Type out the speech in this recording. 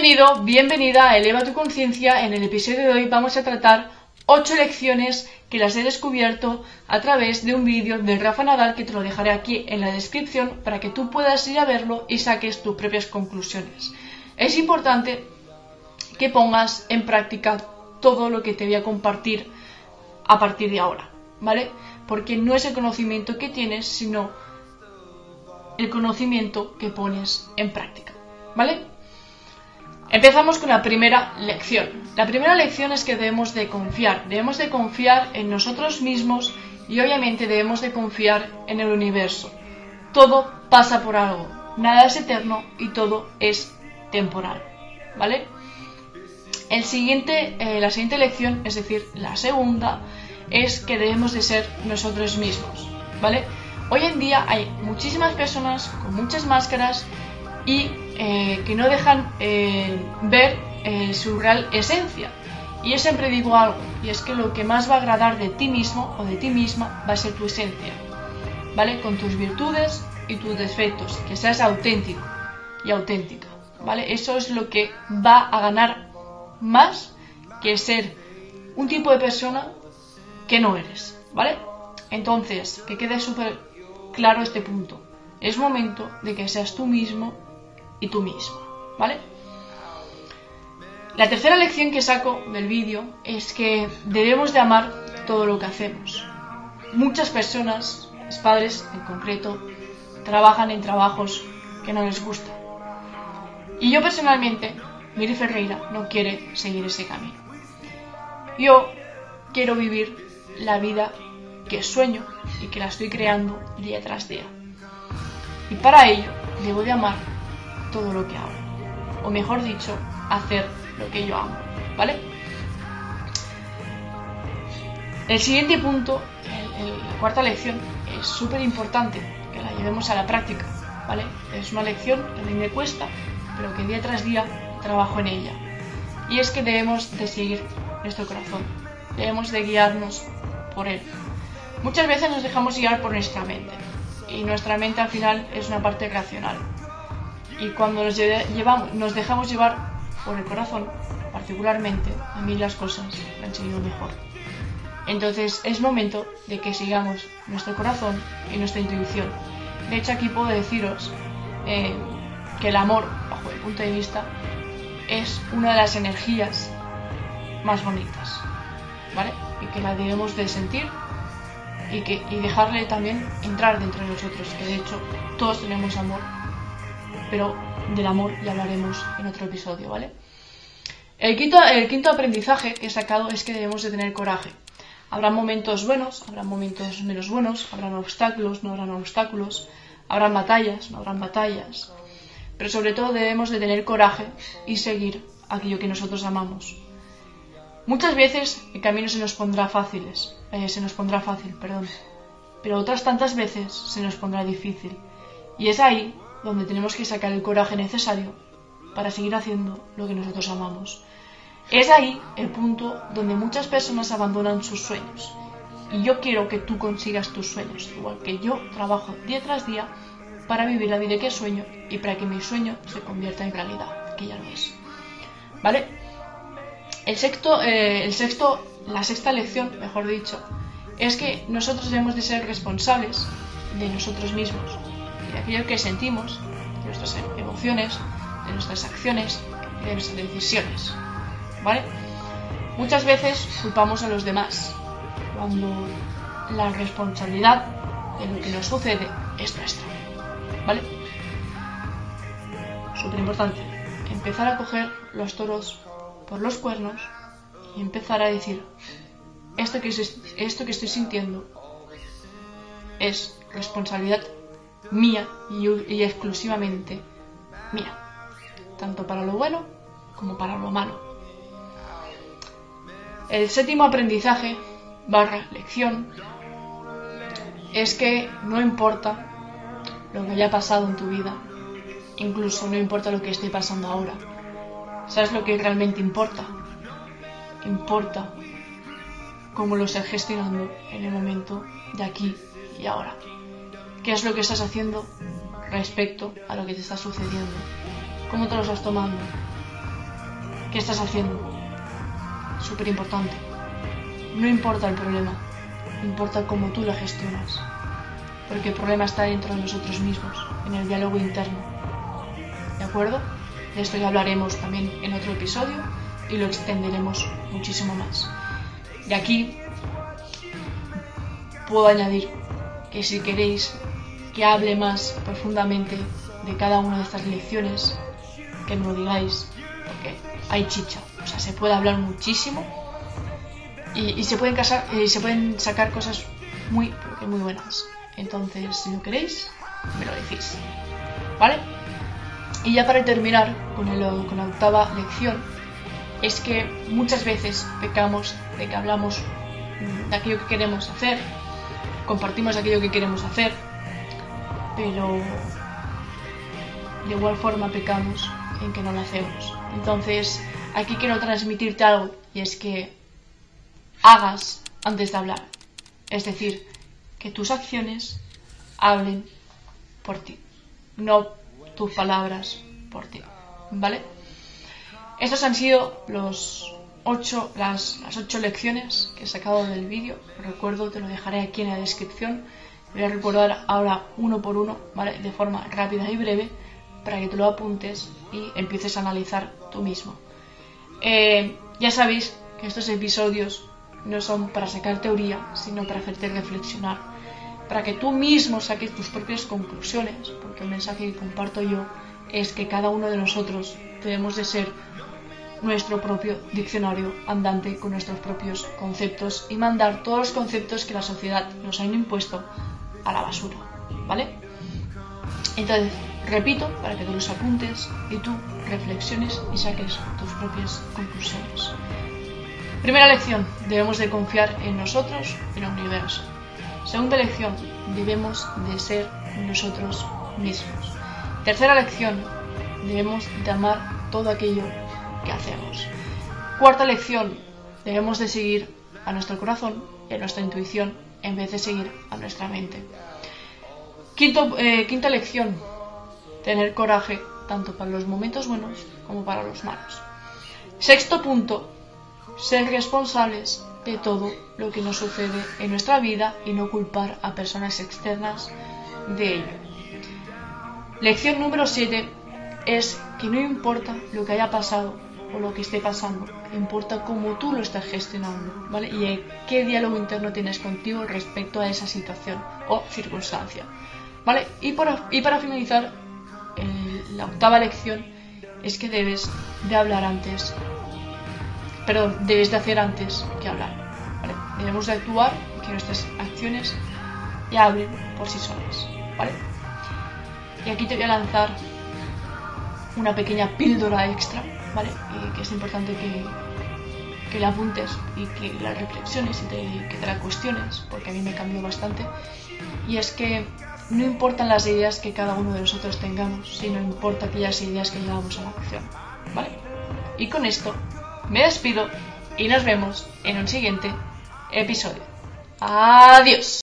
Bienvenido, bienvenida a Eleva tu conciencia. En el episodio de hoy vamos a tratar 8 lecciones que las he descubierto a través de un vídeo de Rafa Nadal que te lo dejaré aquí en la descripción para que tú puedas ir a verlo y saques tus propias conclusiones. Es importante que pongas en práctica todo lo que te voy a compartir a partir de ahora, ¿vale? Porque no es el conocimiento que tienes, sino el conocimiento que pones en práctica, ¿vale? Empezamos con la primera lección. La primera lección es que debemos de confiar. Debemos de confiar en nosotros mismos y obviamente debemos de confiar en el universo. Todo pasa por algo. Nada es eterno y todo es temporal. ¿Vale? El siguiente, eh, la siguiente lección, es decir, la segunda, es que debemos de ser nosotros mismos. ¿Vale? Hoy en día hay muchísimas personas con muchas máscaras y eh, que no dejan eh, ver eh, su real esencia. Y yo siempre digo algo, y es que lo que más va a agradar de ti mismo o de ti misma va a ser tu esencia, ¿vale? Con tus virtudes y tus defectos, que seas auténtico y auténtica, ¿vale? Eso es lo que va a ganar más que ser un tipo de persona que no eres, ¿vale? Entonces, que quede súper claro este punto. Es momento de que seas tú mismo y tú mismo, ¿vale? La tercera lección que saco del vídeo es que debemos de amar todo lo que hacemos. Muchas personas, mis padres en concreto, trabajan en trabajos que no les gustan. Y yo personalmente, Miri Ferreira, no quiere seguir ese camino. Yo quiero vivir la vida que sueño y que la estoy creando día tras día. Y para ello debo de amar todo lo que hago. O mejor dicho, hacer lo que yo amo. ¿Vale? El siguiente punto, la cuarta lección, es súper importante que la llevemos a la práctica. ¿Vale? Es una lección que a mí me cuesta, pero que día tras día trabajo en ella. Y es que debemos de seguir nuestro corazón. Debemos de guiarnos por él. Muchas veces nos dejamos guiar por nuestra mente. Y nuestra mente al final es una parte racional y cuando nos, llevamos, nos dejamos llevar por el corazón, particularmente, a mí las cosas me han seguido mejor. Entonces es momento de que sigamos nuestro corazón y nuestra intuición. De hecho aquí puedo deciros eh, que el amor, bajo el punto de vista, es una de las energías más bonitas, ¿vale? Y que la debemos de sentir y, que, y dejarle también entrar dentro de nosotros, que de hecho todos tenemos amor pero del amor ya hablaremos en otro episodio, ¿vale? El quinto, aprendizaje que he sacado es que debemos de tener coraje. Habrá momentos buenos, habrá momentos menos buenos, habrán obstáculos, no habrán obstáculos, habrán batallas, no habrán batallas, pero sobre todo debemos de tener coraje y seguir aquello que nosotros amamos. Muchas veces el camino se nos pondrá fáciles, eh, se nos pondrá fácil, perdón, pero otras tantas veces se nos pondrá difícil. Y es ahí donde tenemos que sacar el coraje necesario para seguir haciendo lo que nosotros amamos. Es ahí el punto donde muchas personas abandonan sus sueños. Y yo quiero que tú consigas tus sueños, igual que yo trabajo día tras día para vivir la vida que sueño y para que mi sueño se convierta en realidad, que ya lo es. ¿Vale? El sexto, eh, el sexto, la sexta lección, mejor dicho, es que nosotros debemos de ser responsables de nosotros mismos de aquello que sentimos, de nuestras emociones, de nuestras acciones de nuestras decisiones. ¿Vale? Muchas veces culpamos a los demás cuando la responsabilidad de lo que nos sucede es nuestra. ¿Vale? Súper importante. Empezar a coger los toros por los cuernos y empezar a decir, esto que, esto que estoy sintiendo es responsabilidad mía y, exclusivamente mía, tanto para lo bueno como para lo malo. El séptimo aprendizaje barra lección es que no importa lo que haya pasado en tu vida, incluso no importa lo que esté pasando ahora. ¿Sabes lo que realmente importa? Importa cómo lo estés gestionando en el momento de aquí y ahora qué es lo que estás haciendo respecto a lo que te está sucediendo, cómo te lo estás tomando. ¿Qué estás haciendo? Súper importante. No importa el problema, importa cómo tú lo gestionas. Porque el problema está dentro de nosotros mismos, en el diálogo interno. ¿De acuerdo? De esto ya hablaremos también en otro episodio y lo extenderemos muchísimo más. De aquí puedo añadir que si queréis que hable más profundamente de cada una de estas lecciones, que me lo digáis, porque hay chicha, o sea, se puede hablar muchísimo y, se, pueden casar, eh, se pueden sacar cosas muy, muy buenas. Entonces, si lo queréis, me lo decís. ¿Vale? Y ya para terminar con, con la octava lección, es que muchas veces pecamos de que hablamos de aquello que queremos hacer, compartimos aquello que queremos hacer, pero de igual forma pecamos en que no lo hacemos. Entonces, aquí quiero transmitirte algo y es que hagas antes de hablar. Es decir, que tus acciones hablen por ti, no tus palabras por ti. ¿Vale? Estos han sido los ocho, las, las ocho lecciones que he sacado del vídeo. Recuerdo, te lo dejaré aquí en la descripción. Voy a recordar ahora uno por uno, ¿vale? De forma rápida y breve, para que te lo apuntes y empieces a analizar tú mismo. Eh, ya sabéis que estos episodios no son para sacar teoría, sino para hacerte reflexionar, para que tú mismo saques tus propias conclusiones, porque el mensaje que comparto yo es que cada uno de nosotros debemos de ser nuestro propio diccionario andante con nuestros propios conceptos y mandar todos los conceptos que la sociedad nos ha impuesto a la basura, ¿vale? Entonces, repito, para que tú los apuntes y tú reflexiones y saques tus propias conclusiones. Primera lección, debemos de confiar en nosotros, en el universo. Segunda lección, debemos de ser nosotros mismos. Tercera lección, debemos de amar todo aquello que hacemos. Cuarta lección, debemos de seguir a nuestro corazón y a nuestra intuición en vez de seguir a nuestra mente. Quinto, eh, quinta lección, tener coraje tanto para los momentos buenos como para los malos. Sexto punto, ser responsables de todo lo que nos sucede en nuestra vida y no culpar a personas externas de ello. Lección número 7 es que no importa lo que haya pasado o lo que esté pasando, importa cómo tú lo estás gestionando, ¿vale? Y qué diálogo interno tienes contigo respecto a esa situación o circunstancia, ¿vale? Y, para finalizar, la octava lección es que debes de hablar antes, perdón, debes de hacer antes que hablar. Debemos de actuar que nuestras acciones ya hablen por sí solas, ¿vale? Y aquí te voy a lanzar una pequeña píldora extra ¿vale? Y que es importante que, que la apuntes y que la reflexiones y te, que te la cuestiones, porque a mí me cambió bastante. Y es que no importan las ideas que cada uno de nosotros tengamos, sino importa aquellas ideas que llevamos a la acción, ¿vale? Y con esto me despido y nos vemos en un siguiente episodio. Adiós.